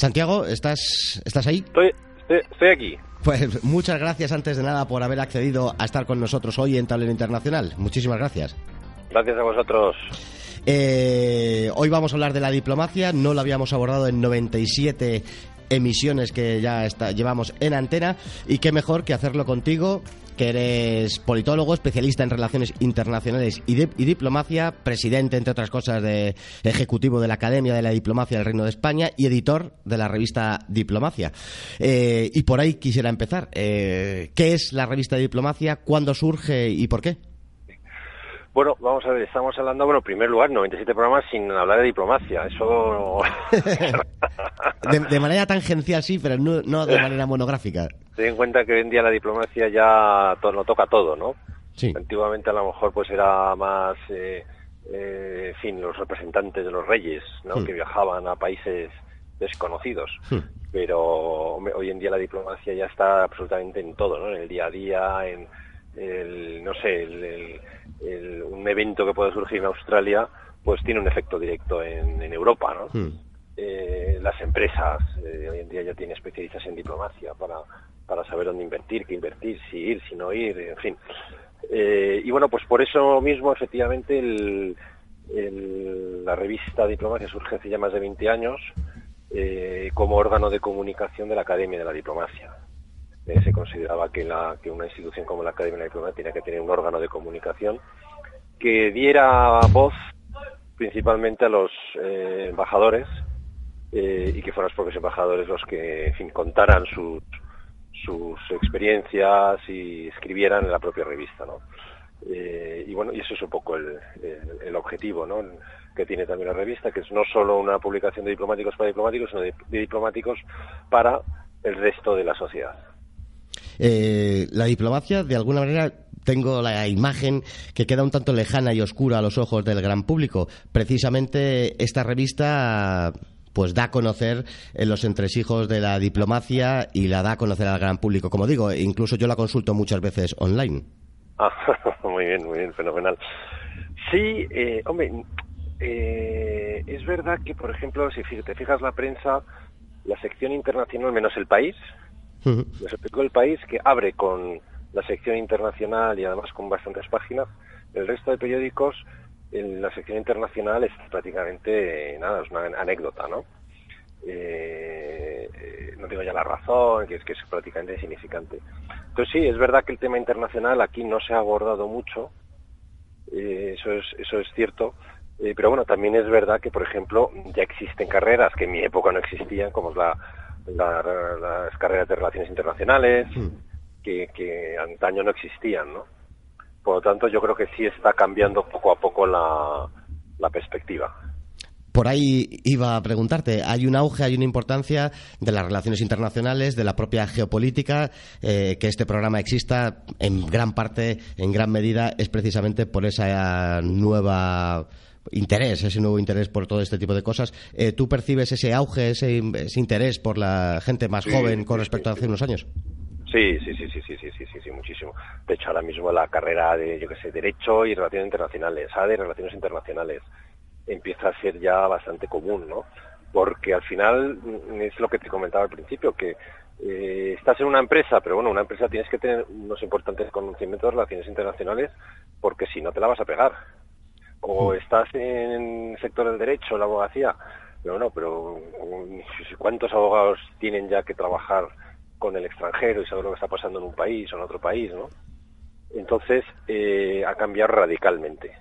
Santiago, ¿estás, ¿estás ahí? Estoy, estoy, estoy aquí. Pues muchas gracias antes de nada por haber accedido a estar con nosotros hoy en Tablero Internacional. Muchísimas gracias. Gracias a vosotros. Eh, hoy vamos a hablar de la diplomacia, no lo habíamos abordado en 97 emisiones que ya está, llevamos en antena y qué mejor que hacerlo contigo que eres politólogo, especialista en relaciones internacionales y, diplomacia, presidente, entre otras cosas, de ejecutivo de la Academia de la Diplomacia del Reino de España y editor de la revista Diplomacia. Eh, y por ahí quisiera empezar. Eh, ¿Qué es la revista Diplomacia? ¿Cuándo surge y por qué? Bueno, vamos a ver, estamos hablando, bueno, en primer lugar, 97 programas sin hablar de diplomacia. Eso. de, de, manera tangencial, sí, pero no, no, de manera monográfica. Ten en cuenta que hoy en día la diplomacia ya todo, lo toca todo, ¿no? Sí. Antiguamente a lo mejor pues era más, eh, eh, en fin, los representantes de los reyes, ¿no? Hmm. Que viajaban a países desconocidos. Hmm. Pero hoy en día la diplomacia ya está absolutamente en todo, ¿no? En el día a día, en el, no sé, el, un evento que puede surgir en Australia, pues tiene un efecto directo en, en Europa, ¿no? Hmm. Eh, las empresas eh, hoy en día ya tienen especialistas en diplomacia para, para saber dónde invertir, qué invertir, si ir, si no ir, en fin. Eh, y bueno, pues por eso mismo, efectivamente, el, el, la revista Diplomacia surge hace ya más de 20 años eh, como órgano de comunicación de la Academia de la Diplomacia. Se consideraba que, la, que una institución como la Academia de la Diplomacia tenía que tener un órgano de comunicación que diera voz principalmente a los eh, embajadores eh, y que fueran los propios embajadores los que, en fin, contaran sus, sus experiencias y escribieran en la propia revista, ¿no? Eh, y bueno, y eso es un poco el, el, el objetivo, ¿no? que tiene también la revista, que es no solo una publicación de diplomáticos para diplomáticos, sino de diplomáticos para el resto de la sociedad. Eh, la diplomacia, de alguna manera, tengo la imagen que queda un tanto lejana y oscura a los ojos del gran público. Precisamente esta revista pues da a conocer en los entresijos de la diplomacia y la da a conocer al gran público. Como digo, incluso yo la consulto muchas veces online. Ah, muy bien, muy bien, fenomenal. Sí, eh, hombre, eh, es verdad que, por ejemplo, si te fijas la prensa, la sección internacional menos el país, uh -huh. les explico el país que abre con la sección internacional y además con bastantes páginas. El resto de periódicos, en la sección internacional es prácticamente nada, es una anécdota, ¿no? Eh, no digo ya la razón, que es que es prácticamente insignificante. Entonces sí, es verdad que el tema internacional aquí no se ha abordado mucho, eh, eso es eso es cierto, eh, pero bueno, también es verdad que, por ejemplo, ya existen carreras que en mi época no existían, como es la, la, las carreras de relaciones internacionales, Mm. que, que antaño no existían, ¿no? Por lo tanto, yo creo que sí está cambiando poco a poco la, la perspectiva. Por ahí iba a preguntarte, hay un auge, hay una importancia de las relaciones internacionales, de la propia geopolítica, eh, que este programa exista en gran parte, en gran medida, es precisamente por esa nueva interés, ese nuevo interés por todo este tipo de cosas. Eh, ¿Tú percibes ese auge, ese, ese, interés por la gente más Sí, joven con respecto a hace unos años? Sí, sí, sí, sí, sí, sí, sí, sí, sí, muchísimo. De hecho, ahora mismo la carrera de, yo qué sé, Derecho y Relaciones Internacionales, ADE, Relaciones Internacionales, empieza a ser ya bastante común, ¿no? Porque al final mm, es lo que te comentaba al principio, que eh, estás en una empresa, pero bueno, una empresa tienes que tener unos importantes conocimientos de relaciones internacionales porque si no te la vas a pegar. O estás en el sector del derecho, la abogacía, pero no, pero mm, ¿cuántos abogados tienen ya que trabajar con el extranjero y saber lo que está pasando en un país o en otro país, ¿no? Entonces, eh, ha cambiado radicalmente,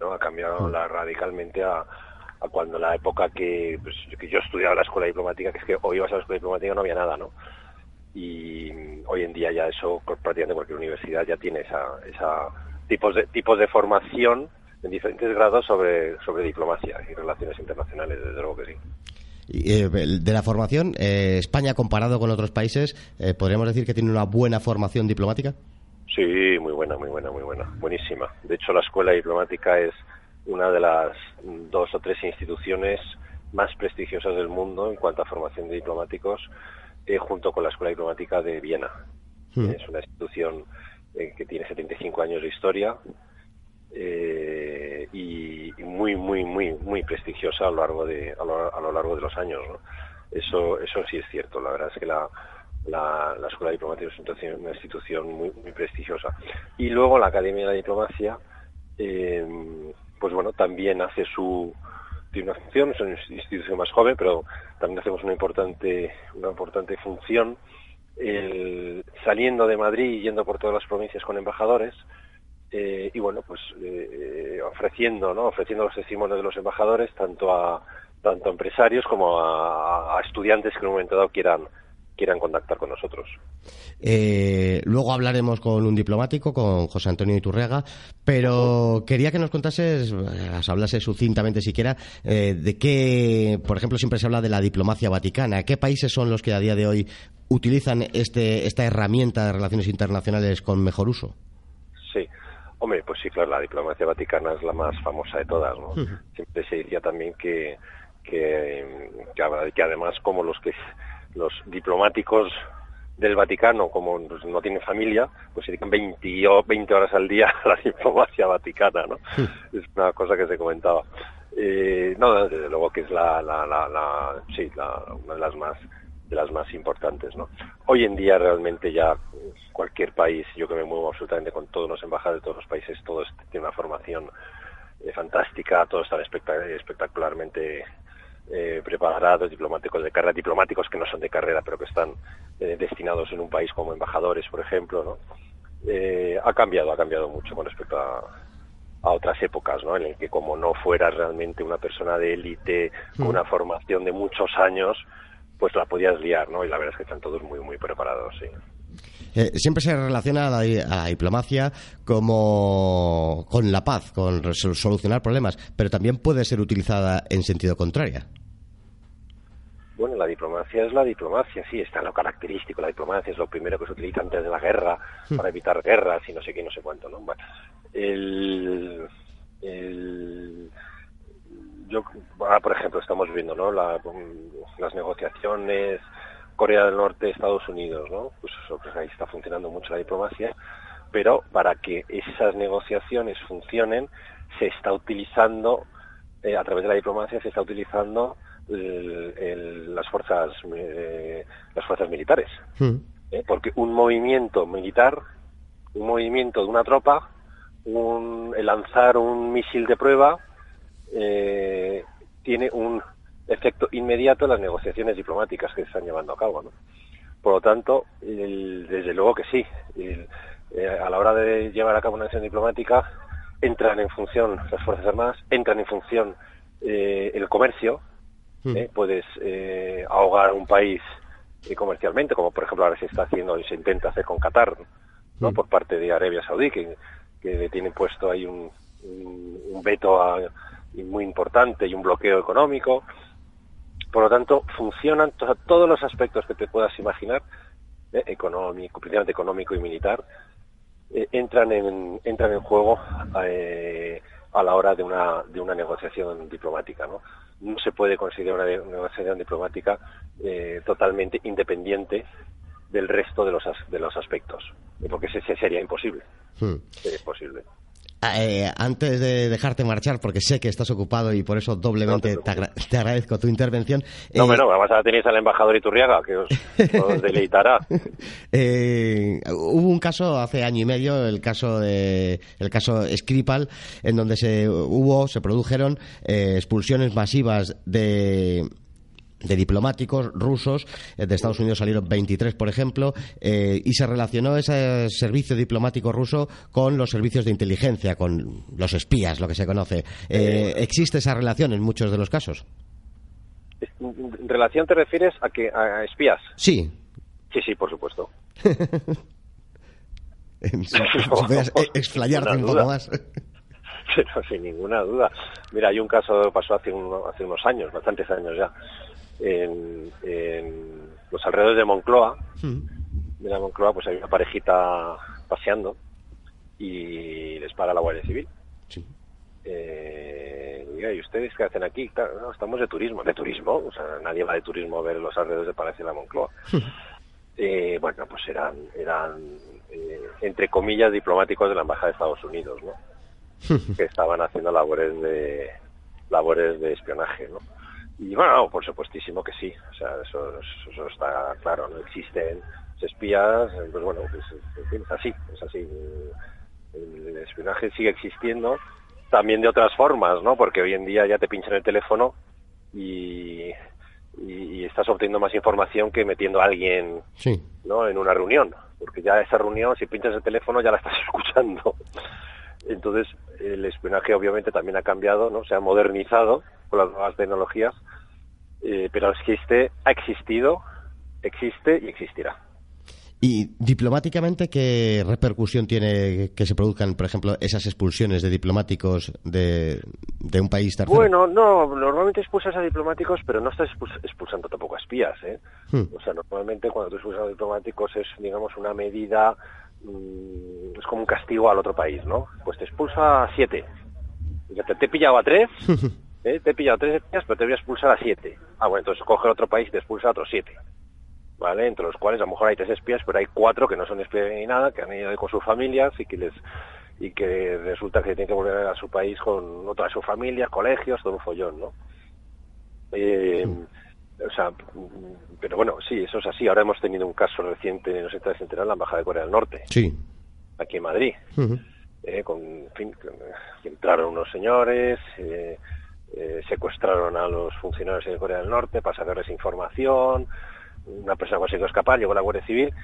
¿no? Ha cambiado la, radicalmente a, a cuando la época que, pues, que yo estudiaba la escuela diplomática, que es que o ibas a la escuela diplomática no había nada, ¿no? Y hoy en día ya eso, prácticamente cualquier universidad ya tiene esa, esa tipos de, tipos de formación en diferentes grados sobre, sobre diplomacia y relaciones internacionales, desde luego que sí. Eh, de la formación, eh, España comparado con otros países, eh, ¿podríamos decir que tiene una buena formación diplomática? Sí, muy buena, muy buena, muy buena, buenísima. De hecho, la escuela diplomática es una de las dos o tres instituciones más prestigiosas del mundo en cuanto a formación de diplomáticos, junto con la Escuela Diplomática de Viena. Hmm. Es una institución que tiene 75 años de historia, eh, y, muy muy muy muy prestigiosa a lo largo de a lo, largo de los años eso eso sí es cierto la verdad es que la la, escuela diplomática es una institución, muy, muy prestigiosa. Y luego la academia de la diplomacia eh, pues bueno también hace su tiene una función es una institución más joven pero también hacemos una importante una importante función saliendo de Madrid y yendo por todas las provincias con embajadores eh, y bueno, pues eh, ofreciendo, ¿no? Ofreciendo los testimonios de los embajadores tanto a tanto empresarios como a, estudiantes que en un momento dado quieran quieran contactar con nosotros. Eh, luego hablaremos con un diplomático, con José Antonio Iturrega, pero quería que nos contases, hablase sucintamente siquiera, de qué, por ejemplo, siempre se habla de la diplomacia vaticana. ¿Qué países son los que a día de hoy utilizan este, esta herramienta de relaciones internacionales con mejor uso? Sí. Hombre, pues sí, claro, la diplomacia vaticana es la más famosa de todas, ¿no? Siempre se decía también que, que, que, además como los que los diplomáticos del Vaticano, como pues, no tienen familia, pues se dedican 20, 20 horas al día a la diplomacia vaticana, ¿no? Es una cosa que se comentaba. Eh, no, desde luego que es la, la, la, la sí, la, una de las más de las más importantes. ¿no? Hoy en día realmente ya cualquier país, yo que me muevo absolutamente con todos los embajadas de todos los países, todos tienen una formación eh, fantástica, todos están espectacularmente eh, preparados, diplomáticos de carrera, diplomáticos que no son de carrera, pero que están eh, destinados en un país como embajadores, por ejemplo, ¿no? ha cambiado, ha cambiado mucho con respecto a, a otras épocas, ¿no? En el que como no fueras realmente una persona de élite con mm. una formación de muchos años, pues la podías liar, ¿no? Y la verdad es que están todos muy, muy preparados, sí. Eh, siempre se relaciona a la, diplomacia como con la paz, con solucionar problemas, pero también puede ser utilizada en sentido contrario. Bueno, la diplomacia es la diplomacia, sí, está en lo característico. La diplomacia es lo primero que se utiliza antes de la guerra, hmm. para evitar guerras y no sé qué, no sé cuánto, ¿no? Bueno, el, el yo, ah, por ejemplo, estamos viendo ¿no? las negociaciones Corea del Norte, Estados Unidos, ¿no? Pues, pues, ahí está funcionando mucho la diplomacia, pero para que esas negociaciones funcionen se está utilizando eh, a través de la diplomacia se está utilizando las fuerzas eh, las fuerzas militares, hmm. ¿eh? porque un movimiento militar, un movimiento de una tropa, un, el lanzar un misil de prueba eh, tiene un efecto inmediato en las negociaciones diplomáticas que se están llevando a cabo. ¿no? Por lo tanto, desde luego que sí. Eh, a la hora de llevar a cabo una acción diplomática, entran en función las Fuerzas Armadas, entran en función eh, el comercio. ¿eh? Puedes ahogar un país comercialmente, como por ejemplo ahora se está haciendo y se intenta hacer con Qatar, ¿no? Hmm. por parte de Arabia Saudí, que, que tiene puesto ahí un, un veto a, muy importante y un bloqueo económico. Por lo tanto, funcionan todos los aspectos que te puedas imaginar, eh, económico, principalmente económico y militar, eh, entran, en, entran en juego eh, a la hora de una, de una negociación diplomática. ¿no? no se puede considerar una, negociación diplomática totalmente independiente del resto de los, de los aspectos, porque ese sería imposible. Hmm. Sería imposible. Eh, antes de dejarte marchar, porque sé que estás ocupado y por eso doblemente te, agradezco tu intervención. No, pero vamos a tener al embajador Iturriaga, que os, deleitará. Eh, hubo un caso hace año y medio, el caso de, el caso Skripal, en donde se hubo, se produjeron eh, expulsiones masivas de de diplomáticos rusos, eh, de Estados Unidos salieron 23, por ejemplo, eh, y se relacionó ese servicio diplomático ruso con los servicios de inteligencia, con los espías, lo que se conoce. Eh, ¿Existe esa relación en muchos de los casos? ¿Relación te refieres a que a espías? Sí. Sí, sí, por supuesto. si, explayarte un poco más. pero sin ninguna duda. Mira, hay un caso que pasó hace, hace unos años, bastantes años ya, en, los alrededores de Moncloa. De la Moncloa, pues hay una parejita paseando y les para la Guardia Civil. Sí. Eh, ¿y ustedes qué hacen aquí? no, estamos de turismo. ¿De turismo? O sea, nadie va de turismo a ver los alrededores de Palacio de la Moncloa. eh, bueno, pues eran, eran eh, entre comillas, diplomáticos de la Embajada de Estados Unidos, ¿no? que estaban haciendo labores de labores de espionaje, ¿no? Y bueno, por supuestísimo que sí, o sea, eso, eso está claro, no existen espías, pues bueno, pues, es así, es así. El espionaje sigue existiendo, también de otras formas, ¿no? Porque hoy en día ya te pinchan el teléfono y, y, estás obteniendo más información que metiendo a alguien, ¿no? En una reunión, porque ya esa reunión, si pinchas el teléfono, ya la estás escuchando. Entonces, el espionaje obviamente también ha cambiado, ¿no? Se ha modernizado con las nuevas tecnologías, eh, pero existe, ha existido, existe y existirá. ¿Y diplomáticamente qué repercusión tiene que se produzcan, por ejemplo, esas expulsiones de diplomáticos de, un país tercero? Bueno, no, normalmente expulsas a diplomáticos, pero no estás expulsando tampoco a espías. ¿eh? Hmm. O sea, normalmente cuando tú expulsas a diplomáticos es, digamos, una medida, mm, es como un castigo al otro país, ¿no? Pues te expulsa a siete. Te, te he pillado a tres, ¿eh? te he pillado a tres espías, pero te voy a expulsar a siete. Ah, bueno, entonces coge otro país y te expulsa a otros siete. ¿vale? Entre los cuales a lo mejor hay tres espías, pero hay cuatro que no son espías ni nada, que han ido con sus familias y que les y que resulta que tienen que volver a su país con otra de sus familias, colegios, todo un follón, ¿no? Eh, o sea, pero bueno, sí, eso es así. Ahora hemos tenido un caso reciente, no sé si te en la Embajada de Corea del Norte. Sí. Aquí en Madrid. eh, con, en fin, entraron unos señores, eh, eh, secuestraron a los funcionarios de Corea del Norte para sacarles información, una persona consiguió escapar, llegó la Guardia Civil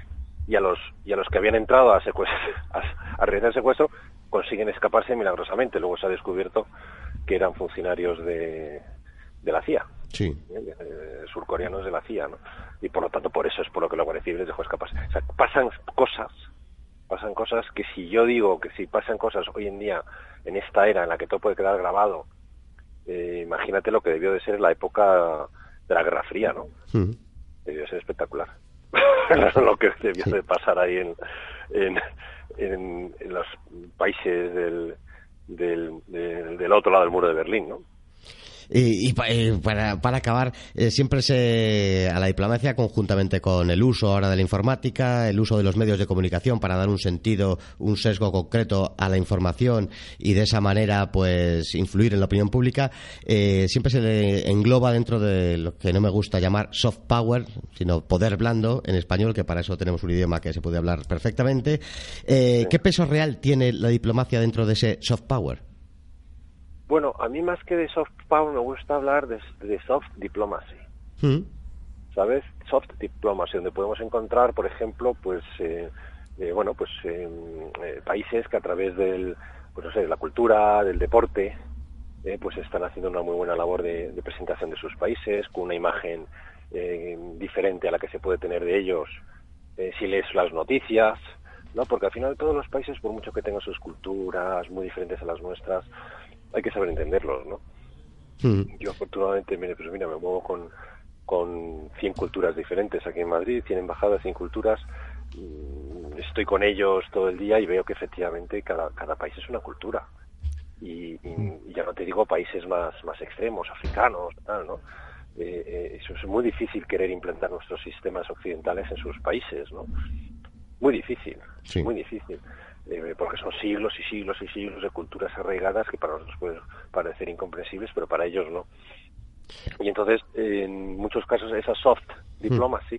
y a los y a los que habían entrado a, a, realizar el secuestro consiguen escaparse milagrosamente. Luego se ha descubierto que eran funcionarios de, de la CIA, sí. ¿Eh? surcoreanos de la CIA, ¿no? Y por lo tanto, por eso es por lo que la Guardia Civil les dejó escaparse. O sea, pasan cosas, pasan cosas que si yo digo que si pasan cosas hoy en día, en esta era en la que todo puede quedar grabado, eh, imagínate lo que debió de ser la época de la Guerra Fría, ¿no? debió ser espectacular. lo que debió de pasar ahí en, en, en, los países del, del, del, otro lado del muro de Berlín, ¿no? Y, eh, para, para, acabar, eh, siempre se a la diplomacia conjuntamente con el uso ahora de la informática, el uso de los medios de comunicación para dar un sentido, un sesgo concreto a la información y de esa manera pues influir en la opinión pública, eh, siempre se engloba dentro de lo que no me gusta llamar soft power, sino poder blando en español, que para eso tenemos un idioma que se puede hablar perfectamente. ¿Qué peso real tiene la diplomacia dentro de ese soft power? Bueno, a mí más que de soft power me gusta hablar de, soft diplomacy. Mm. ¿Sabes? Soft diplomacy, donde podemos encontrar, por ejemplo, pues, eh, eh, bueno, pues eh, países que a través del, pues no sé, de la cultura, del deporte, pues están haciendo una muy buena labor de, presentación de sus países, con una imagen diferente a la que se puede tener de ellos si lees las noticias, ¿no? Porque al final todos los países, por mucho que tengan sus culturas muy diferentes a las nuestras, hay que saber entenderlos, ¿no? Mm. Yo afortunadamente, mire, pues mira, me muevo con, con 100 culturas diferentes aquí en Madrid, 100 embajadas, 100 culturas, mm, estoy con ellos todo el día y veo que efectivamente cada, cada país es una cultura. Y, mm. ya no te digo países más, más extremos, africanos, tal, ¿no? Eh, eh, eso es muy difícil querer implantar nuestros sistemas occidentales en sus países, ¿no? Muy difícil, muy difícil. Eh, porque son siglos y siglos y siglos de culturas arraigadas que para nosotros pueden parecer incomprensibles, pero para ellos no. Y entonces, en muchos casos, esa soft diplomacy,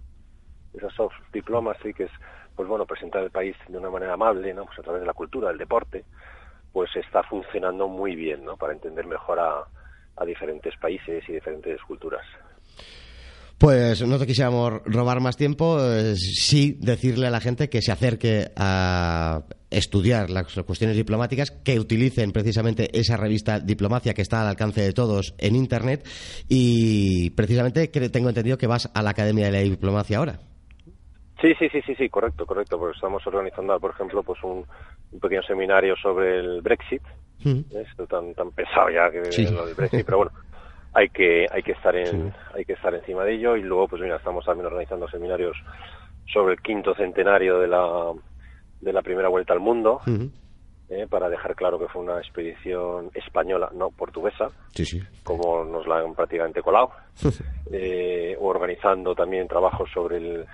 esa soft diplomacy, que es, pues bueno, presentar el país de una manera amable, ¿no? Pues a través de la cultura, del deporte, pues está funcionando muy bien, ¿no? Para entender mejor a, a diferentes países y diferentes culturas. Pues no te quisiéramos robar más tiempo, eh, sí decirle a la gente que se acerque a estudiar las cuestiones diplomáticas, que utilicen precisamente esa revista Diplomacia que está al alcance de todos en Internet. Y precisamente que tengo entendido que vas a la Academia de la Diplomacia ahora. Sí, sí, sí, sí, sí, correcto, correcto, porque estamos organizando, por ejemplo, pues un, pequeño seminario sobre el Brexit, esto tan tan pesado ya que lo del Brexit, pero bueno, hay que hay que estar en hay que estar encima de ello. Y luego pues mira, estamos también organizando seminarios sobre el quinto centenario de la de la primera vuelta al mundo. Eh, para dejar claro que fue una expedición española, no portuguesa, como nos la han prácticamente colado, eh, organizando también trabajos sobre el,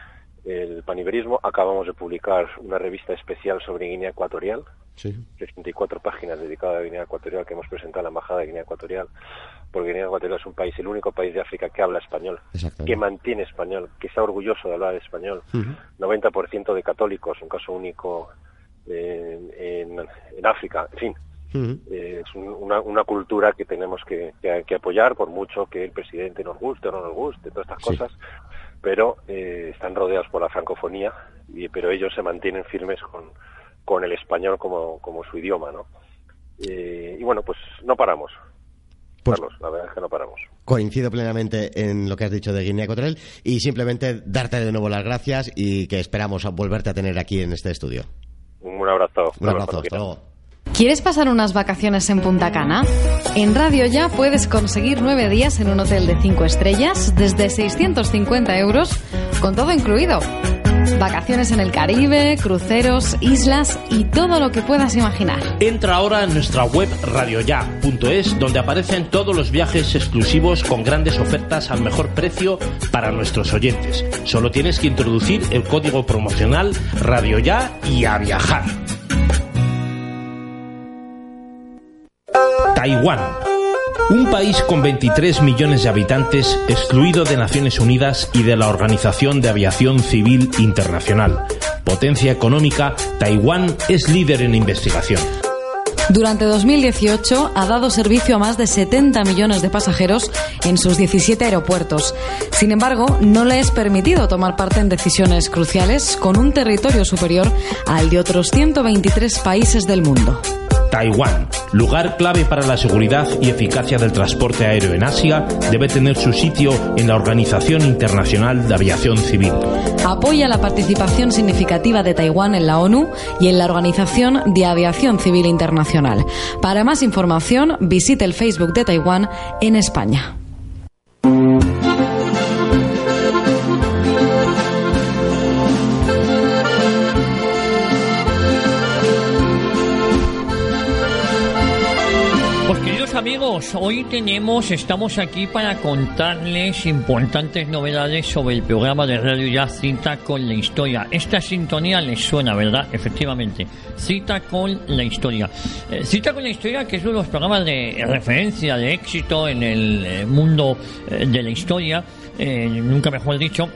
el paniverismo. Acabamos de publicar una revista especial sobre Guinea Ecuatorial, sí. 64 páginas dedicadas a Guinea Ecuatorial que hemos presentado a la Embajada de Guinea Ecuatorial, porque Guinea Ecuatorial es un país, el único país de África que habla español, que mantiene español, que está orgulloso de hablar español. 90% de católicos, un caso único en, en, África, en fin. Eh, es una, una, cultura que tenemos que, que, apoyar por mucho que el presidente nos guste o no nos guste, todas estas cosas pero eh, están rodeados por la francofonía, y, pero ellos se mantienen firmes con, con el español como, como su idioma, ¿no? Eh, y bueno, pues no paramos. Pues, Carlos, la verdad es que no paramos. Coincido plenamente en lo que has dicho de Guinea Ecuatorial y simplemente darte de nuevo las gracias y que esperamos volverte a tener aquí en este estudio. Un abrazo. Un abrazo, hasta luego. ¿Quieres pasar unas vacaciones en Punta Cana? En Radio Ya puedes conseguir nueve días en un hotel de cinco estrellas desde 650 euros, con todo incluido. Vacaciones en el Caribe, cruceros, islas y todo lo que puedas imaginar. Entra ahora en nuestra web radioya.es donde aparecen todos los viajes exclusivos con grandes ofertas al mejor precio para nuestros oyentes. Solo tienes que introducir el código promocional radioya y a viajar. Taiwán. Un país con 23 millones de habitantes, excluido de Naciones Unidas y de la Organización de Aviación Civil Internacional. Potencia económica, Taiwán es líder en investigación. Durante 2018 ha dado servicio a más de 70 millones de pasajeros en sus 17 aeropuertos. Sin embargo, no le es permitido tomar parte en decisiones cruciales con un territorio superior al de otros 123 países del mundo. Taiwán, lugar clave para la seguridad y eficacia del transporte aéreo en Asia, debe tener su sitio en la Organización Internacional de Aviación Civil. Apoya la participación significativa de Taiwán en la ONU y en la Organización de Aviación Civil Internacional. Para más información, visite el Facebook de Taiwán en España. Amigos, hoy tenemos, estamos aquí para contarles importantes novedades sobre el programa de Radio Ya Cita con la Historia. Esta sintonía les suena, ¿verdad? Efectivamente, Cita con la Historia. Eh, cita con la Historia, que es uno de los programas de referencia, de éxito en el eh, mundo eh, de la historia, nunca mejor dicho,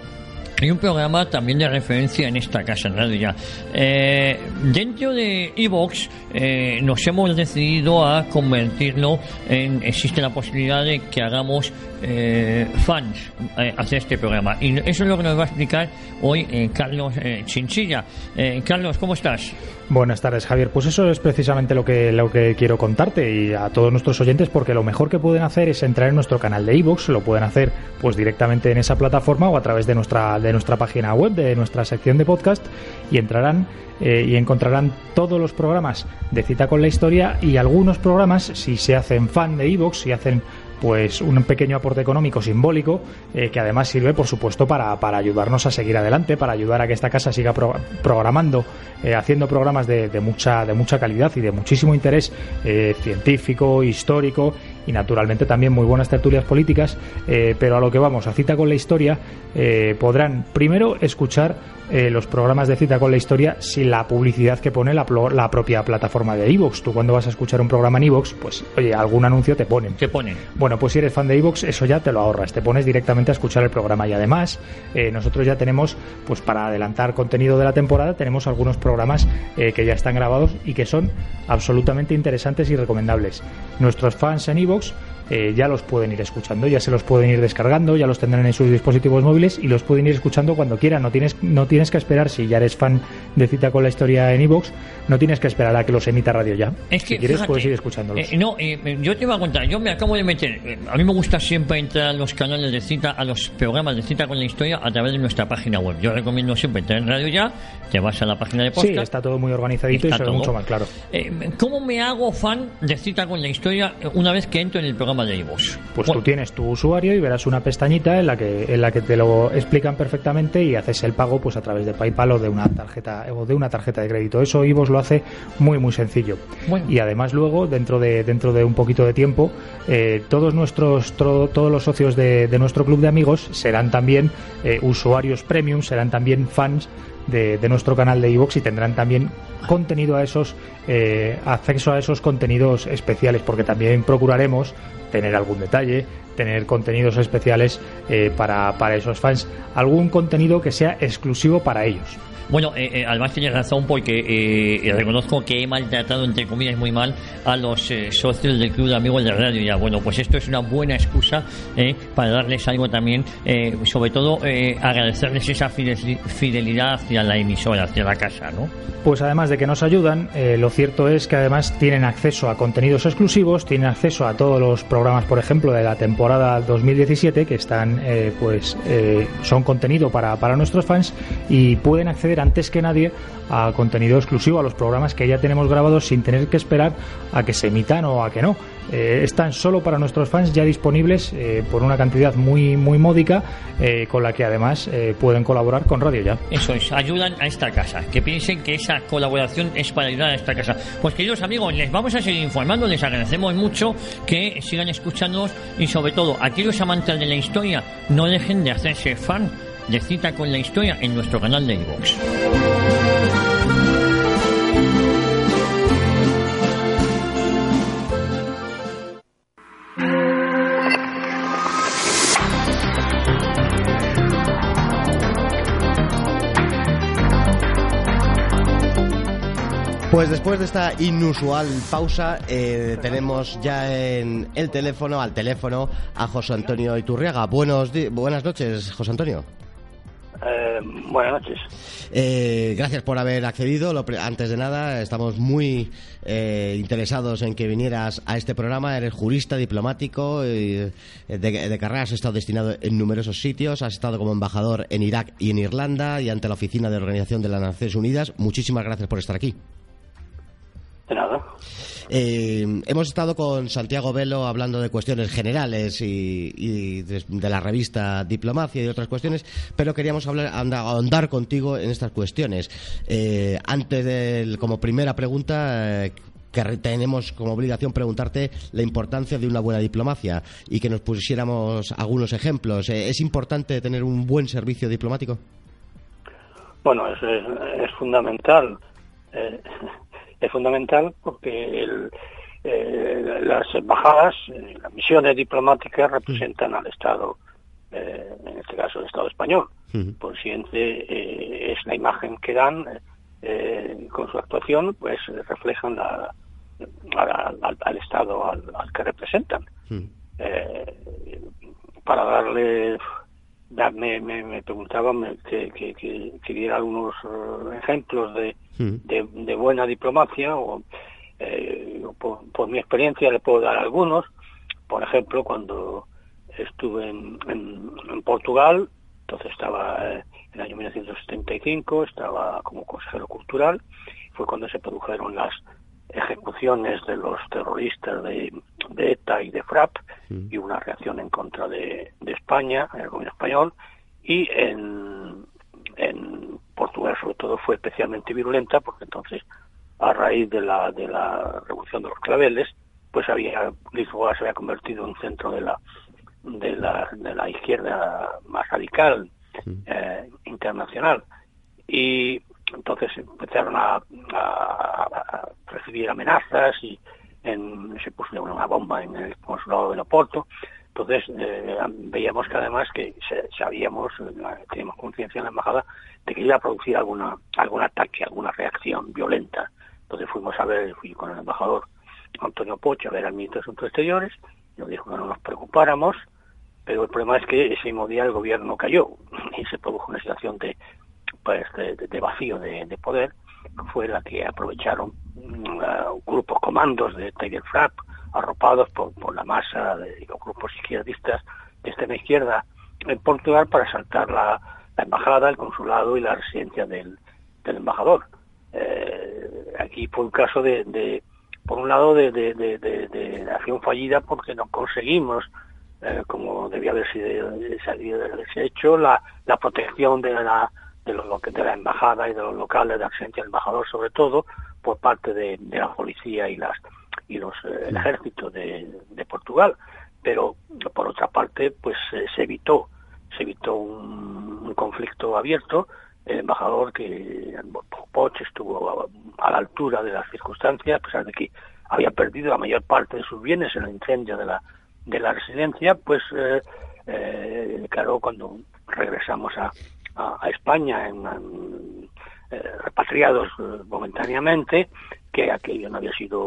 hay un programa también de referencia en esta casa en ya. Eh, dentro de Evox eh, nos hemos decidido a convertirlo en. Existe la posibilidad de que hagamos eh, fans eh, hacer este programa. Y eso es lo que nos va a explicar hoy Carlos Chinchilla. Carlos, ¿cómo estás? Buenas tardes, Javier. Pues eso es precisamente lo que, lo que quiero contarte y a todos nuestros oyentes, porque lo mejor que pueden hacer es entrar en nuestro canal de iVoox, lo pueden hacer pues directamente en esa plataforma o a través de nuestra, de nuestra página web, de nuestra sección de podcast, y entrarán y encontrarán todos los programas de cita con la historia y algunos programas, si se hacen fan de iVoox, si hacen pues un pequeño aporte económico simbólico eh, que además sirve por supuesto para, para, ayudarnos a seguir adelante para ayudar a que esta casa siga programando eh, haciendo programas de, de, mucha de mucha calidad y de muchísimo interés eh, científico histórico y naturalmente también muy buenas tertulias políticas pero a lo que vamos a cita con la historia podrán primero escuchar eh, los programas de cita con la historia sin la publicidad que pone la, la propia plataforma de Evox. Tú cuando vas a escuchar un programa en Evox, pues oye, algún anuncio te ponen. ¿Qué ponen? Bueno, pues si eres fan de Evox, eso ya te lo ahorras. Te pones directamente a escuchar el programa y además eh, nosotros ya tenemos, pues para adelantar contenido de la temporada, tenemos algunos programas eh, que ya están grabados y que son absolutamente interesantes y recomendables. Nuestros fans en Evox eh, ya los pueden ir escuchando, ya se los pueden ir descargando, ya los tendrán en sus dispositivos móviles y los pueden ir escuchando cuando quieran. No tienes, no tienes que esperar, si ya eres fan de Cita con la Historia en iVoox, no tienes que esperar a que los emita Radio Ya. Es que, si quieres, fíjate, puedes ir escuchándolos. eh, no, eh, yo te iba a contar, yo me acabo de meter. a mí me gusta siempre entrar a los canales de cita, a los programas de cita con la historia a través de nuestra página web. Yo recomiendo siempre entrar en Radio Ya, te vas a la página de Sí, podcast. está todo muy organizadito y se ve mucho más claro. ¿Cómo me hago fan de cita con la historia una vez que entro en el programa Pues Bueno, tú tienes tu usuario y verás una pestañita en la que en la que te lo explican perfectamente y haces el pago pues a través de PayPal o de una tarjeta o de una tarjeta de crédito. Eso Ivos lo hace muy muy sencillo. Bueno. Y además luego dentro de dentro de un poquito de tiempo eh, todos nuestros tro- todos los socios de, de nuestro club de amigos serán también eh, usuarios premium, serán también fans de, de nuestro canal de iVoox y tendrán también contenido a esos eh, acceso a esos contenidos especiales porque también procuraremos tener algún detalle tener contenidos especiales eh, para, para esos fans algún contenido que sea exclusivo para ellos Bueno, eh, eh, además tienes razón porque eh, eh, reconozco que he maltratado, entre comillas, muy mal a los socios del Club de Amigos de Radio Ya. Bueno, pues esto es una buena excusa para darles algo también, sobre todo agradecerles esa fidel- fidelidad hacia la emisora, hacia la casa, ¿no? Pues además de que nos ayudan, lo cierto es que además tienen acceso a contenidos exclusivos, tienen acceso a todos los programas, por ejemplo, de la temporada 2017, que están, eh, pues, eh, son contenido para, para nuestros fans y pueden acceder antes que nadie a contenido exclusivo, a los programas que ya tenemos grabados sin tener que esperar a que se emitan o a que no. Eh, están solo para nuestros fans ya disponibles eh, por una cantidad muy muy módica eh, con la que además eh, pueden colaborar con Radio Ya. Eso es, ayudan a esta casa. Que piensen que esa colaboración es para ayudar a esta casa. Pues queridos amigos, les vamos a seguir informando, les agradecemos mucho que sigan escuchándonos y sobre todo, aquellos amantes de la historia, no dejen de hacerse fan de cita con la historia en nuestro canal de iVoox. Pues después de esta inusual pausa, eh, tenemos ya en el teléfono, al teléfono, a José Antonio Iturriaga. Buenos buenas noches, José Antonio. Eh, buenas noches. Eh, gracias por haber accedido. Lo antes de nada, estamos muy eh, interesados en que vinieras a este programa. Eres jurista, diplomático, eh, de, de carrera has estado destinado en numerosos sitios. Has estado como embajador en Irak y en Irlanda y ante la Oficina de Organización de las Naciones Unidas. Muchísimas gracias por estar aquí. De nada. Eh, hemos estado con Santiago Velo hablando de cuestiones generales y, y de, de la revista Diplomacia y otras cuestiones, pero queríamos hablar, ahondar contigo en estas cuestiones. Eh, antes de, como primera pregunta, eh, que tenemos como obligación preguntarte la importancia de una buena diplomacia y que nos pusiéramos algunos ejemplos. Eh, ¿Es importante tener un buen servicio diplomático? Bueno, es, es, es fundamental. Eh, es fundamental porque el, eh, las embajadas, eh, las misiones diplomáticas representan al Estado, eh, en este caso el Estado español. Por siguiente, eh, es la imagen que dan eh, con su actuación, pues reflejan la, al, al- al Estado al, al que representan. Para darle da- me, me, me preguntaba me- que, que, que, que diera algunos eh, ejemplos de, Mm. de, de buena diplomacia o eh, por, por mi experiencia le puedo dar algunos por ejemplo cuando estuve en, en, en Portugal entonces estaba eh, en el año 1975 estaba como consejero cultural fue cuando se produjeron las ejecuciones de los terroristas de, de ETA y de FRAP y una reacción en contra de, de España, el gobierno español, y en, en Portugal sobre todo fue especialmente virulenta porque entonces a raíz de la de la revolución de los claveles pues había Lisboa se había convertido en un centro de la de la, de la izquierda más radical eh, internacional. Y entonces empezaron a recibir amenazas y en, se pusieron una bomba en el consulado de Leopoldo entonces eh, veíamos que además que sabíamos teníamos conciencia en la embajada de que iba a producir alguna algún ataque alguna reacción violenta. Entonces fuimos a ver fui con el embajador Antonio Pocho a ver al ministro de Asuntos Exteriores. Nos dijo que no nos preocupáramos, pero el problema es que ese mismo día el gobierno cayó y se produjo una situación de, pues, de, vacío de, poder, fue la que aprovecharon uh, grupos comandos de Tiger Frapp, arropados por, por la masa de los grupos izquierdistas de extrema izquierda en Portugal para saltar la, embajada, el consulado y la residencia del, embajador. Eh, aquí fue un caso de, por un lado, de, de, de, acción fallida porque no conseguimos, eh, como debía haber sido, hecho, la, la protección de la, de, los, de la embajada y de los locales de residencia del embajador, sobre todo por parte de, la policía y las y los eh, el ejército de, de Portugal. Pero por otra parte pues se evitó se evitó un, conflicto abierto. El embajador que Poch estuvo a, la altura de las circunstancias a pesar de que había perdido la mayor parte de sus bienes en el incendio de la de la residencia pues eh, eh claro cuando regresamos a, a, España en, eh, repatriados eh, momentáneamente que aquello no había sido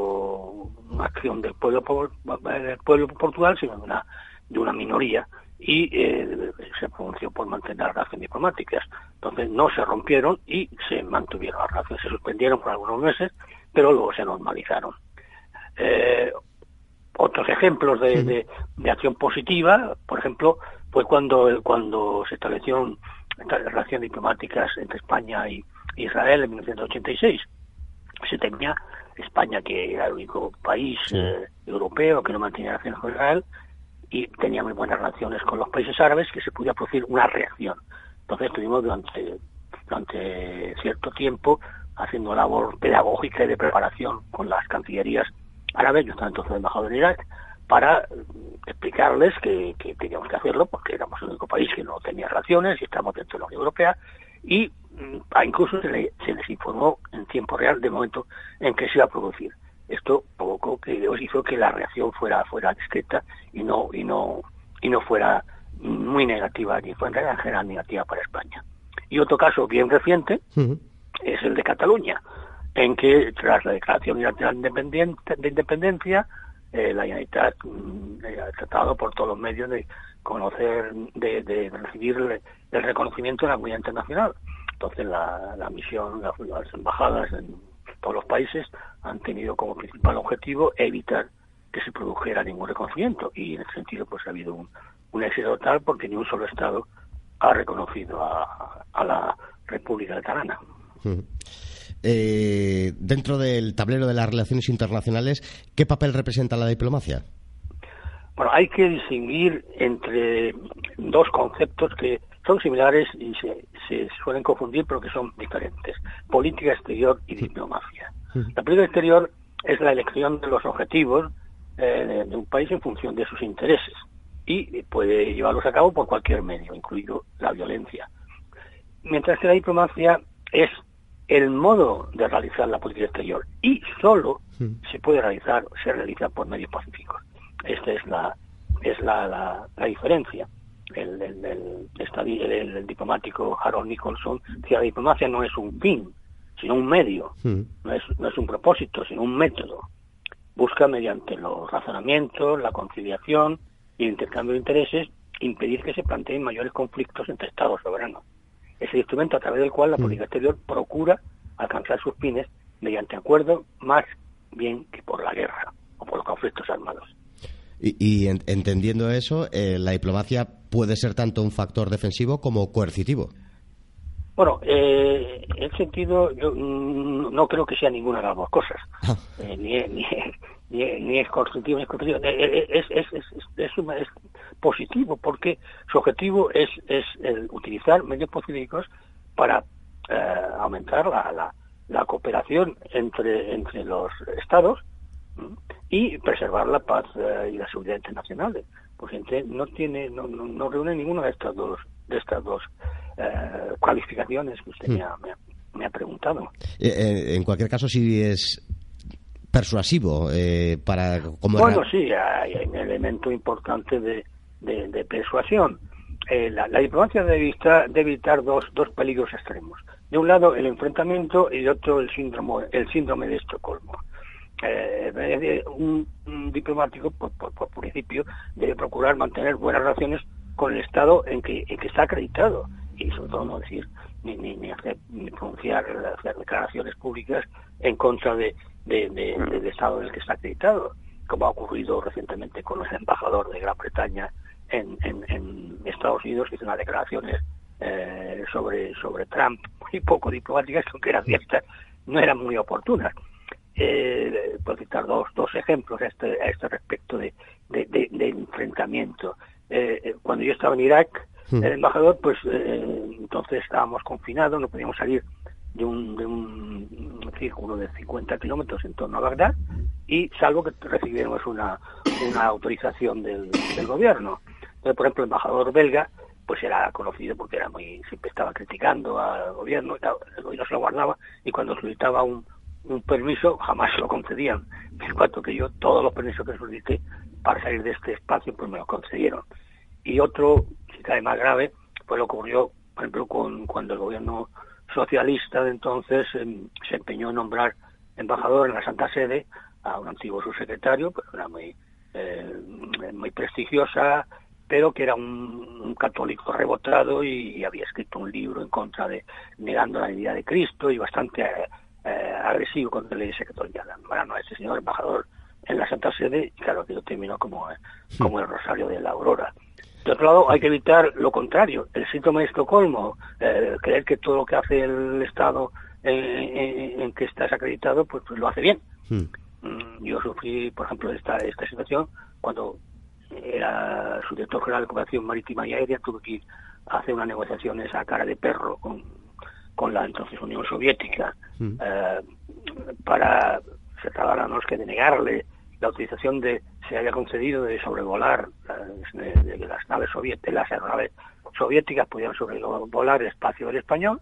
una acción del pueblo del pueblo Portugal, sino de una, de una minoría y eh, se pronunció por mantener las relaciones diplomáticas. Entonces no se rompieron y se mantuvieron las relaciones, se suspendieron por algunos meses, pero luego se normalizaron. Eh, otros ejemplos de, de, acción positiva, por ejemplo, fue cuando, cuando se establecieron relaciones diplomáticas entre España y Israel en 1986 se tenía España, que era el único país eh, europeo que no mantenía relaciones con Israel, y tenía muy buenas relaciones con los países árabes, que se podía producir una reacción. Entonces estuvimos durante, durante cierto tiempo haciendo labor pedagógica y de preparación con las cancillerías árabes, yo estaba entonces embajador en Irak, para explicarles que, que teníamos que hacerlo porque éramos el único país que no tenía relaciones y estamos dentro de la Unión Europea y incluso se, les informó en tiempo real del momento en que se iba a producir. Esto provocó que hizo que la reacción fuera fuera discreta y no y no y no fuera muy negativa ni fue en general negativa para España. Y otro caso bien reciente es el de Cataluña, en que tras la declaración de independencia eh, la Generalitat mm, eh, ha tratado por todos los medios de conocer, de, de recibir el reconocimiento de la comunidad internacional. Entonces la, misión, las, embajadas en todos los países han tenido como principal objetivo evitar que se produjera ningún reconocimiento y en ese sentido pues ha habido un, éxito total porque ni un solo Estado ha reconocido a, la República Catalana. Eh, dentro del tablero de las relaciones internacionales, ¿qué papel representa la diplomacia? Bueno, hay que distinguir entre dos conceptos que son similares y se, se suelen confundir pero que son diferentes. Política exterior y diplomacia. La política exterior es la elección de los objetivos eh, de un país en función de sus intereses y puede llevarlos a cabo por cualquier medio, incluido la violencia. Mientras que la diplomacia es el modo de realizar la política exterior y solo se puede realizar, se realiza por medios pacíficos. Esta es la, es la, la diferencia el, el, el, diplomático Harold Nicholson, que la diplomacia no es un fin, sino un medio, hmm. no, es, no es un propósito, sino un método. Busca mediante los razonamientos, la conciliación y el intercambio de intereses impedir que se planteen mayores conflictos entre Estados soberanos. Es el instrumento a través del cual la hmm. política exterior procura alcanzar sus fines mediante acuerdo más bien que por la guerra o por los conflictos armados. Y, entendiendo eso, eh, la diplomacia puede ser tanto un factor defensivo como coercitivo. Bueno, eh, sentido yo mm, no creo que sea ninguna de las dos cosas. Ah. Eh, ni, ni, ni, es coercitivo ni es coercitivo. Eh, es, es, es, es, positivo porque su objetivo es, es utilizar medios pacíficos para aumentar la, la, la cooperación entre, entre los estados y preservar la paz eh, y la seguridad internacional. Pues gente no tiene, no, no, reúne ninguna de estas dos, de estas dos eh, cualificaciones que usted me, ha, me, ha, preguntado. Eh, en cualquier caso, si es persuasivo para como bueno sí hay, un elemento importante de, de, persuasión la, la, diplomacia debe evitar, debe evitar dos, dos peligros extremos de un lado el enfrentamiento y de otro el síndrome el síndrome de Estocolmo eh, un, diplomático, por, por, principio, debe procurar mantener buenas relaciones con el Estado en que, en que está acreditado y sobre todo no decir ni, ni, ni, hacer, ni pronunciar hacer declaraciones públicas en contra de, del Estado en el que está acreditado, como ha ocurrido recientemente con el embajador de Gran Bretaña en, en, Estados Unidos, que hizo unas declaraciones eh, sobre, sobre Trump muy poco diplomáticas, aunque eran ciertas, no eran muy oportunas. Eh, por citar dos, dos ejemplos a este, a este respecto de, de, enfrentamiento. Eh, eh, cuando yo estaba en Irak, hmm. el embajador, pues eh, entonces estábamos confinados, no podíamos salir de un, de un círculo de 50 kilómetros en torno a Bagdad, y salvo que recibiéramos una, una autorización del, del gobierno. Entonces, por ejemplo, el embajador belga, pues era conocido porque era muy siempre estaba criticando al gobierno, el gobierno se lo guardaba, y cuando solicitaba un, un permiso jamás lo concedían. En cuanto que yo todos los permisos que solicité para salir de este espacio pues me los concedieron. Y otro, si cae más grave, pues ocurrió, por ejemplo, con, cuando el gobierno socialista de entonces em, se empeñó en nombrar embajador en la Santa Sede a un antiguo subsecretario, pues era muy, eh, muy prestigiosa, pero que era un, católico rebotado y, había escrito un libro en contra de negando la divinidad de Cristo y bastante eh, agresivo contra la Iglesia Católica. Bueno, ese señor embajador en la Santa Sede, claro que lo terminó como, eh, como el Rosario de la Aurora. De otro lado, hay que evitar lo contrario, el síntoma de Estocolmo, eh, creer que todo lo que hace el Estado en, que estás acreditado, pues, pues lo hace bien. Hmm. Mm, yo sufrí, por ejemplo, esta, esta situación cuando era su director general de cooperación marítima y aérea, tuve que ir a hacer una negociación esa cara de perro con, con la entonces Unión Soviética hmm. eh, para se trataban que denegarle la utilización de se haya concedido de sobrevolar eh, de, las naves soviéticas, las aeronaves soviéticas pudieran sobrevolar el espacio del español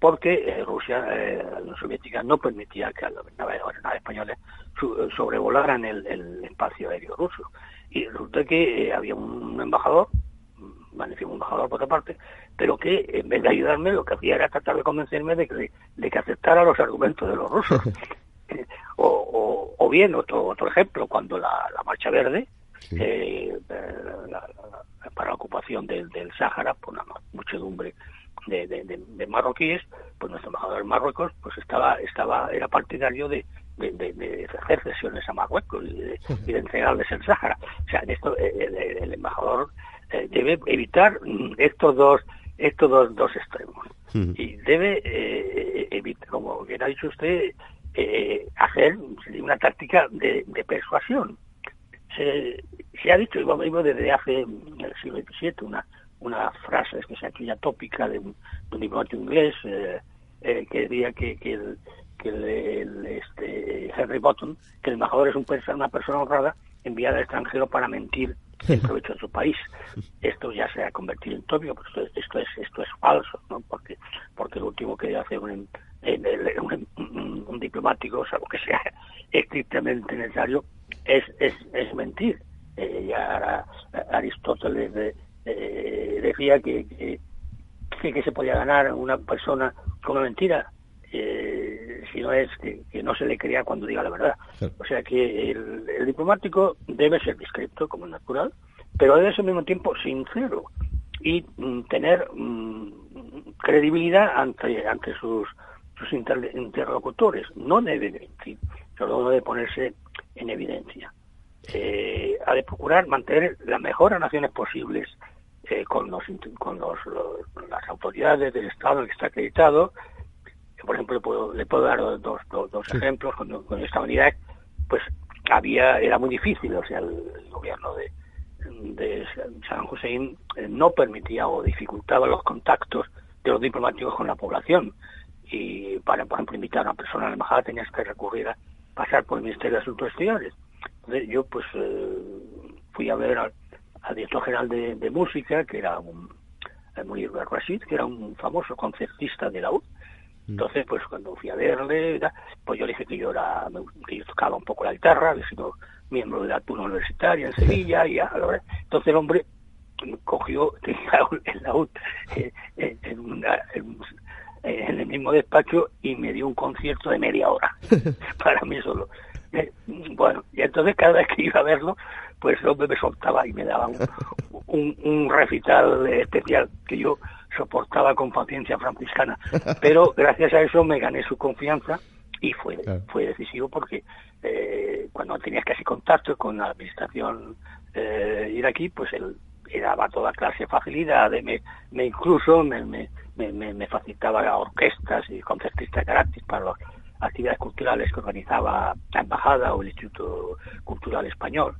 porque eh, Rusia, eh, la Unión Soviética, no permitía que las naves, españolas sobrevolaran el, espacio aéreo ruso. Y resulta que había un embajador, un embajador por otra parte, pero que en vez de ayudarme lo que hacía era tratar de convencerme de que, de que aceptara los argumentos de los rusos. o, bien, otro, otro ejemplo, cuando la, Marcha Verde, eh, para la ocupación del, del Sáhara por una muchedumbre de, de, marroquíes, pues nuestro embajador en Marruecos pues estaba, estaba era partidario de, de, hacer cesiones a Marruecos y de, entregarles el Sáhara. O sea, esto, eh, el, embajador eh, debe evitar estos dos estos dos, dos extremos y debe evitar, como bien ha dicho usted, eh, hacer una táctica de, persuasión. Se, ha dicho, y desde hace el siglo XVII, una, una frase que se ha hecho ya tópica de un, diplomático inglés eh, eh, que decía que, que, el, que el, este, Henry Bottom, que el embajador es un, una persona honrada enviada al extranjero para mentir en provecho de su país. Esto ya se ha convertido en tópico, pero esto, esto, es esto es falso, ¿no? porque porque lo último que hace un, un, un, diplomático, salvo que sea estrictamente necesario, es, es, es mentir. Eh, ya Aristóteles eh, decía que, que, que, se podía ganar una persona con una mentira, eh, si no es que, no se le crea cuando diga la verdad. O sea que el, el, diplomático debe ser discreto, como natural, pero debe ser al mismo tiempo sincero y mm, tener mm, credibilidad ante, ante sus sus interlocutores. No debe mentir, solo debe ponerse en evidencia. Eh, ha de procurar mantener las mejores relaciones posibles eh, con, los, con los, las autoridades del Estado que está acreditado. Por ejemplo, le puedo, le puedo dar dos, dos, ejemplos. Cuando, cuando, estaba en Irak, pues había, era muy difícil, o sea, el, gobierno de, de San Hussein eh, no permitía o dificultaba los contactos de los diplomáticos con la población y para, por ejemplo, invitar a una persona a la embajada tenías que recurrir a pasar por el Ministerio de Asuntos Exteriores. Entonces yo pues eh, fui a ver al, director general de, música, que era un muy Rashid, que era un famoso concertista de la U. Mm. Entonces, pues cuando fui a verle, pues yo le dije que yo era, que yo tocaba un poco la guitarra, había sido miembro de la turma universitaria en Sevilla, y entonces el hombre cogió en la U, eh, en, una, en, en el mismo despacho y me dio un concierto de media hora para mí solo. Eh, bueno, y entonces cada vez que iba a verlo, pues el hombre me soltaba y me daba un, un, recital especial que yo soportaba con paciencia franciscana. Pero gracias a eso me gané su confianza y fue, fue decisivo porque eh, cuando tenías casi contacto con la administración eh, iraquí, pues él daba toda clase de facilidades, me, me incluso me, me, me, facilitaba orquestas y concertistas gratis para las actividades culturales que organizaba la Embajada o el Instituto Cultural Español.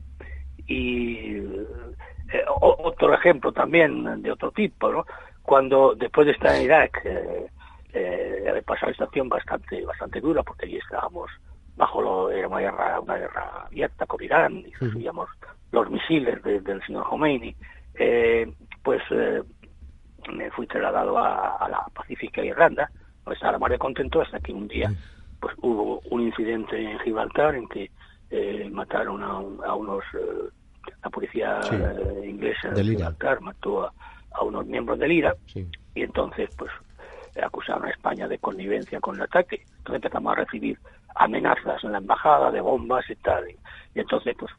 Y eh, otro ejemplo también de otro tipo, ¿no? Cuando después de estar en Irak, eh, eh, una situación bastante, bastante dura, porque allí estábamos bajo lo, era una guerra, una guerra abierta con Irán y recibíamos los misiles del señor Khomeini, eh, pues eh, me fui trasladado a, la Pacífica Irlanda, donde estaba más de contento hasta que un día pues hubo un incidente en Gibraltar en que eh, mataron a, unos la policía inglesa de Gibraltar mató a, unos miembros del IRA y entonces pues acusaron a España de connivencia con el ataque. Entonces empezamos a recibir amenazas en la embajada de bombas y tal y, entonces pues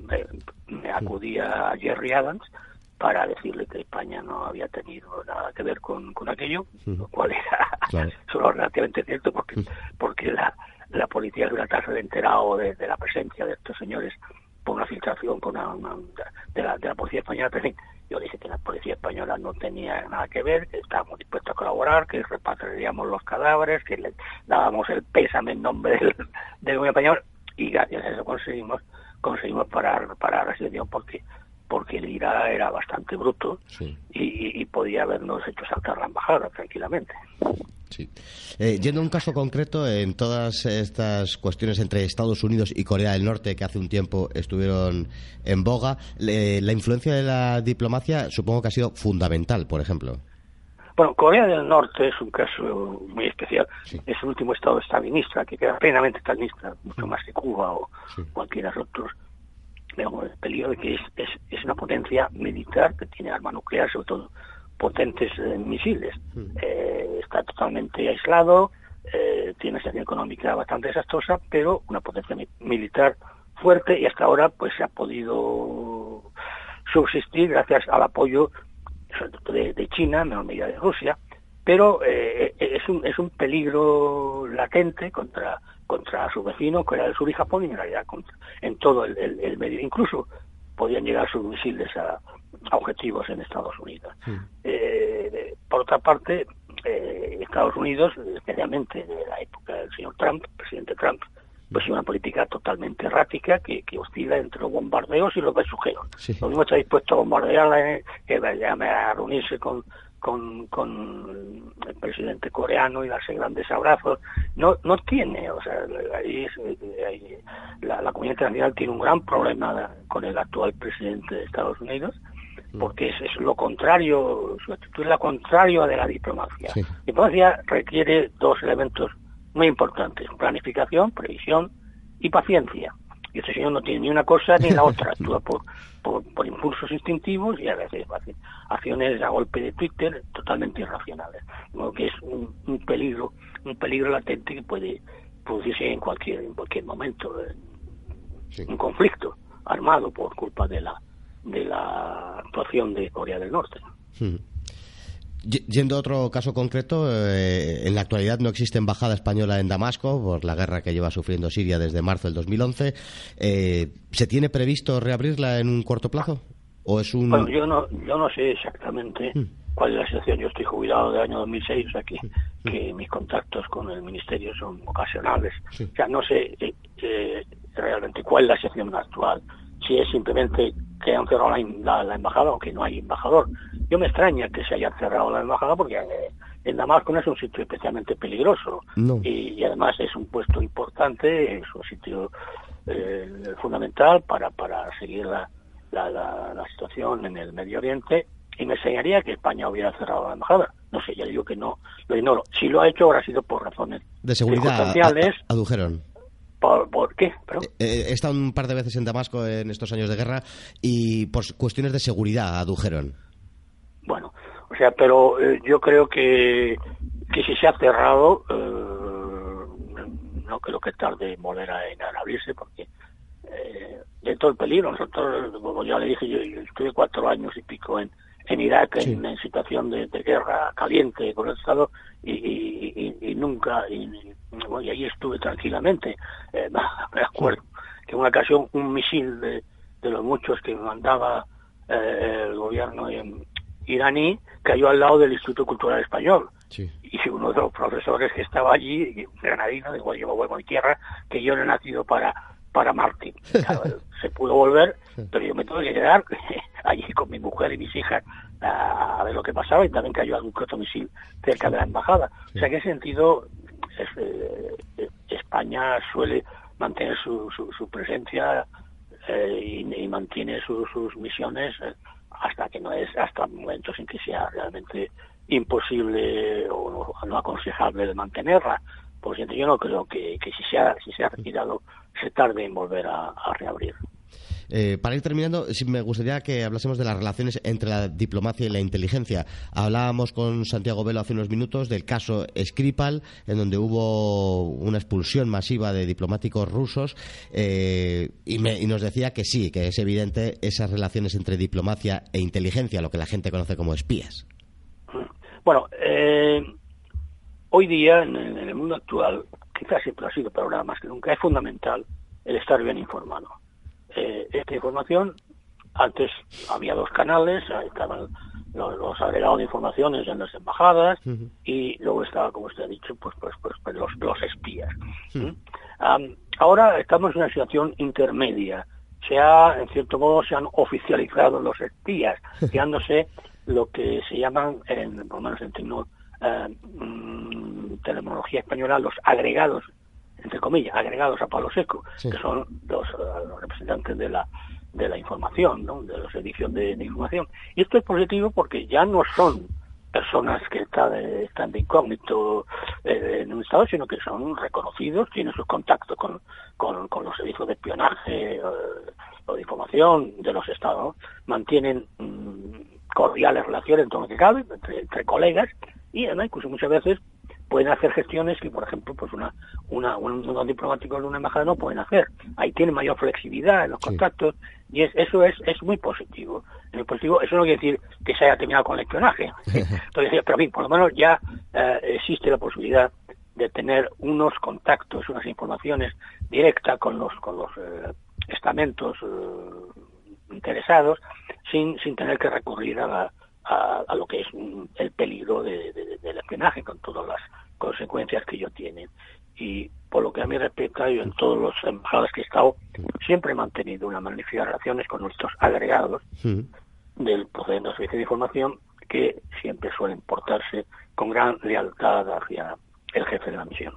me, me acudí a Jerry Adams para decirle que España no había tenido nada que ver con, con aquello, lo cual era solo relativamente cierto porque, porque la, la policía de se había enterado de, la presencia de estos señores por una filtración con una, de, la, de la policía española. Pero yo dije que la policía española no tenía nada que ver, que estábamos dispuestos a colaborar, que repatriaríamos los cadáveres, que le dábamos el pésame en nombre del, del gobierno español y gracias a eso conseguimos conseguimos parar, parar la situación porque porque el IRA era bastante bruto y, podía habernos hecho saltar la embajada tranquilamente. Sí. Eh, yendo a un caso concreto, en todas estas cuestiones entre Estados Unidos y Corea del Norte, que hace un tiempo estuvieron en boga, la influencia de la diplomacia supongo que ha sido fundamental, por ejemplo. Bueno, Corea del Norte es un caso muy especial. Es el último estado estalinista que queda plenamente estalinista, mucho más que Cuba o cualquiera de otros el peligro de que es, es, una potencia militar que tiene armas nucleares, sobre todo potentes eh, misiles. Hmm. Eh, está totalmente aislado, eh, tiene una situación económica bastante desastrosa, pero una potencia militar fuerte y hasta ahora pues se ha podido subsistir gracias al apoyo de, de China, en menor medida de Rusia, pero es, un, es un peligro latente contra contra su vecino, que era el sur y Japón, y en realidad en todo el, medio. Incluso podían llegar sus misiles a, objetivos en Estados Unidos. Eh, por otra parte, eh, Estados Unidos, especialmente de la época del señor Trump, presidente Trump, pues una política totalmente errática que, que oscila entre los bombardeos y los besujeos. Lo mismo está dispuesto a bombardear, que a reunirse con, con, con el presidente coreano y darse grandes abrazos. No, no tiene, o sea, ahí, la, la, comunidad internacional tiene un gran problema con el actual presidente de Estados Unidos, mm. porque es, es lo contrario, su actitud es lo contrario de la diplomacia. La diplomacia requiere dos elementos muy importantes, planificación, previsión y paciencia. Y este señor no tiene ni una cosa ni la otra, actúa por, por, impulsos instintivos y a veces acciones a golpe de Twitter totalmente irracionales. Lo que es un, peligro, un peligro latente que puede producirse en cualquier, en cualquier momento. Un conflicto armado por culpa de la, de la actuación de Corea del Norte. Hmm. Yendo a otro caso concreto, eh, en la actualidad no existe embajada española en Damasco por la guerra que lleva sufriendo Siria desde marzo del 2011. Eh, ¿Se tiene previsto reabrirla en un corto plazo? ¿O es un... Bueno, yo no, yo no sé exactamente hmm. cuál es la situación. Yo estoy jubilado del año 2006, o sea que, hmm. que mis contactos con el Ministerio son ocasionales. O sea, no sé eh, realmente cuál es la situación actual. Si es simplemente que han cerrado la, embajada o que no hay embajador. Yo me extraña que se haya cerrado la embajada porque eh, en Damasco no es un sitio especialmente peligroso y, además es un puesto importante, es un sitio eh, fundamental para, para seguir la, la, situación en el Medio Oriente y me enseñaría que España hubiera cerrado la embajada. No sé, ya digo que no, lo ignoro. Si lo ha hecho, habrá sido por razones de seguridad. adujeron. ¿Por, qué? Eh, eh, he estado un par de veces en Damasco en estos años de guerra y por cuestiones de seguridad adujeron. Bueno, o sea, pero eh, yo creo que, que si se ha cerrado, no creo que tarde en volver a, abrirse porque eh, de todo el peligro. Nosotros, como ya le dije, yo, estuve cuatro años y pico en, en Irak en, situación de, guerra caliente con el Estado y, nunca, y, ahí estuve tranquilamente. Eh, me acuerdo que en una ocasión un misil de, de los muchos que mandaba eh, el gobierno iraní cayó al lado del Instituto Cultural Español. Y uno de los profesores que estaba allí, granadino, dijo, llevo vuelvo a mi tierra, que yo no he nacido para para Martín. se pudo volver, pero yo me tuve que quedar allí con mi mujer y mis hijas a, ver lo que pasaba y también cayó algún otro misil cerca de la embajada. O sea, en ese sentido, eh, España suele mantener su, su, presencia eh, y, mantiene sus misiones eh, hasta que no es, hasta momentos en que sea realmente imposible o no, aconsejable de mantenerla. Por cierto, yo no creo que, que si, se ha, si se ha retirado se tarde en volver a, reabrir. Eh, para ir terminando, me gustaría que hablásemos de las relaciones entre la diplomacia y la inteligencia. Hablábamos con Santiago Velo hace unos minutos del caso Skripal, en donde hubo una expulsión masiva de diplomáticos rusos, eh, y, nos decía que sí, que es evidente esas relaciones entre diplomacia e inteligencia, lo que la gente conoce como espías. Bueno, eh, hoy día, en, el mundo actual, quizás siempre ha sido, pero ahora más que nunca, es fundamental el estar bien informado. Eh, esta información, antes había dos canales, estaban los, agregados de informaciones en las embajadas y luego estaba, como usted ha dicho, pues, pues, pues, pues los, los espías. ¿Mm? ahora estamos en una situación intermedia. Se ha, en cierto modo, se han oficializado los espías, quedándose lo que se llaman, en, por lo menos en eh, mm, terminología española, los agregados, entre comillas, agregados a palo seco, que son los, eh, los, representantes de la de la información, ¿no? de los servicios de, información. Y esto es positivo porque ya no son personas que están, están de incógnito eh, en un estado, sino que son reconocidos, tienen sus contactos con, con, los servicios de espionaje o de información de los estados, mantienen mm, cordiales relaciones en todo lo que cabe, entre, colegas, y además incluso muchas veces pueden hacer gestiones que, por ejemplo, pues una, una, un, diplomático de una embajada no pueden hacer. Ahí tienen mayor flexibilidad en los contactos y es, eso es, es muy positivo. En positivo, eso no quiere decir que se haya terminado con el espionaje. Entonces, pero por lo menos ya eh, existe la posibilidad de tener unos contactos, unas informaciones directas con los, con los eh, estamentos eh, interesados sin, sin tener que recurrir a, a, lo que es el peligro de, del espionaje con todas las consecuencias que ello tiene. Y por lo que a mí respecta, yo en todos los embajadas que he estado siempre he mantenido una magnífica relaciones con nuestros agregados del procedimiento de servicio de información que siempre suelen portarse con gran lealtad hacia el jefe de la misión.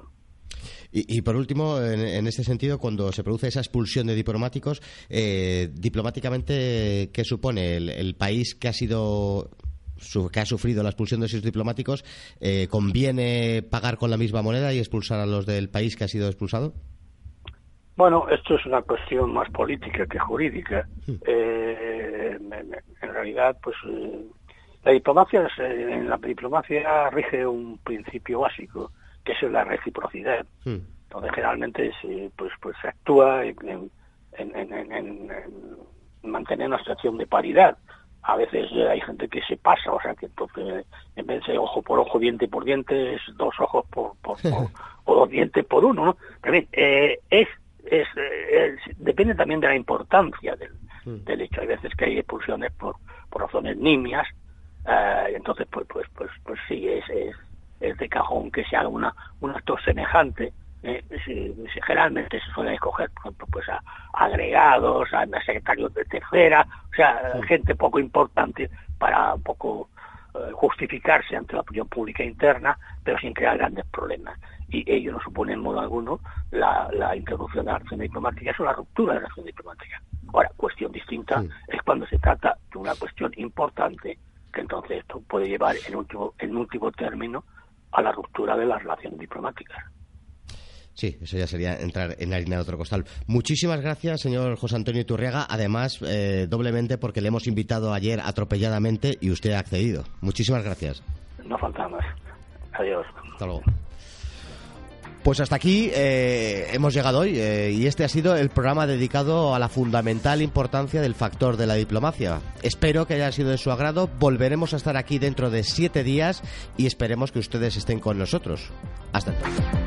Y, por último, en, este sentido, cuando se produce esa expulsión de diplomáticos, eh, diplomáticamente, ¿qué supone el, país que ha sido que ha sufrido la expulsión de esos diplomáticos, eh, ¿conviene pagar con la misma moneda y expulsar a los del país que ha sido expulsado? Bueno, esto es una cuestión más política que jurídica. Eh, en, realidad, pues la diplomacia, en la diplomacia rige un principio básico que es la reciprocidad. Hmm. Entonces, generalmente se, pues, pues se actúa en, mantener una situación de paridad. A veces hay gente que se pasa, o sea, que entonces en vez de ojo por ojo, diente por diente, es dos ojos por, por, o dos dientes por uno, ¿no? Pero bien, eh, es, es, depende también de la importancia del, hmm. del hecho. Hay veces que hay expulsiones por, por razones nimias, eh, entonces pues pues pues pues sí es, es es de cajón que se haga una, un acto semejante. Eh, generalmente se suele escoger, por ejemplo, pues a, agregados, a, secretarios de tercera, o sea, gente poco importante para un poco eh, justificarse ante la opinión pública interna, pero sin crear grandes problemas. Y ello no supone en modo alguno la, la introducción de la acción diplomática, es la ruptura de la acción diplomática. Ahora, cuestión distinta es cuando se trata de una cuestión importante, que entonces esto puede llevar en último, en último término a la ruptura de las relaciones diplomáticas. Sí, eso ya sería entrar en la harina de otro costal. Muchísimas gracias, señor José Antonio Iturriaga. Además, eh, doblemente porque le hemos invitado ayer atropelladamente y usted ha accedido. Muchísimas gracias. No falta más. Adiós. Hasta luego. Pues hasta aquí eh, hemos llegado hoy eh, y este ha sido el programa dedicado a la fundamental importancia del factor de la diplomacia. Espero que haya sido de su agrado. Volveremos a estar aquí dentro de siete días y esperemos que ustedes estén con nosotros. Hasta entonces.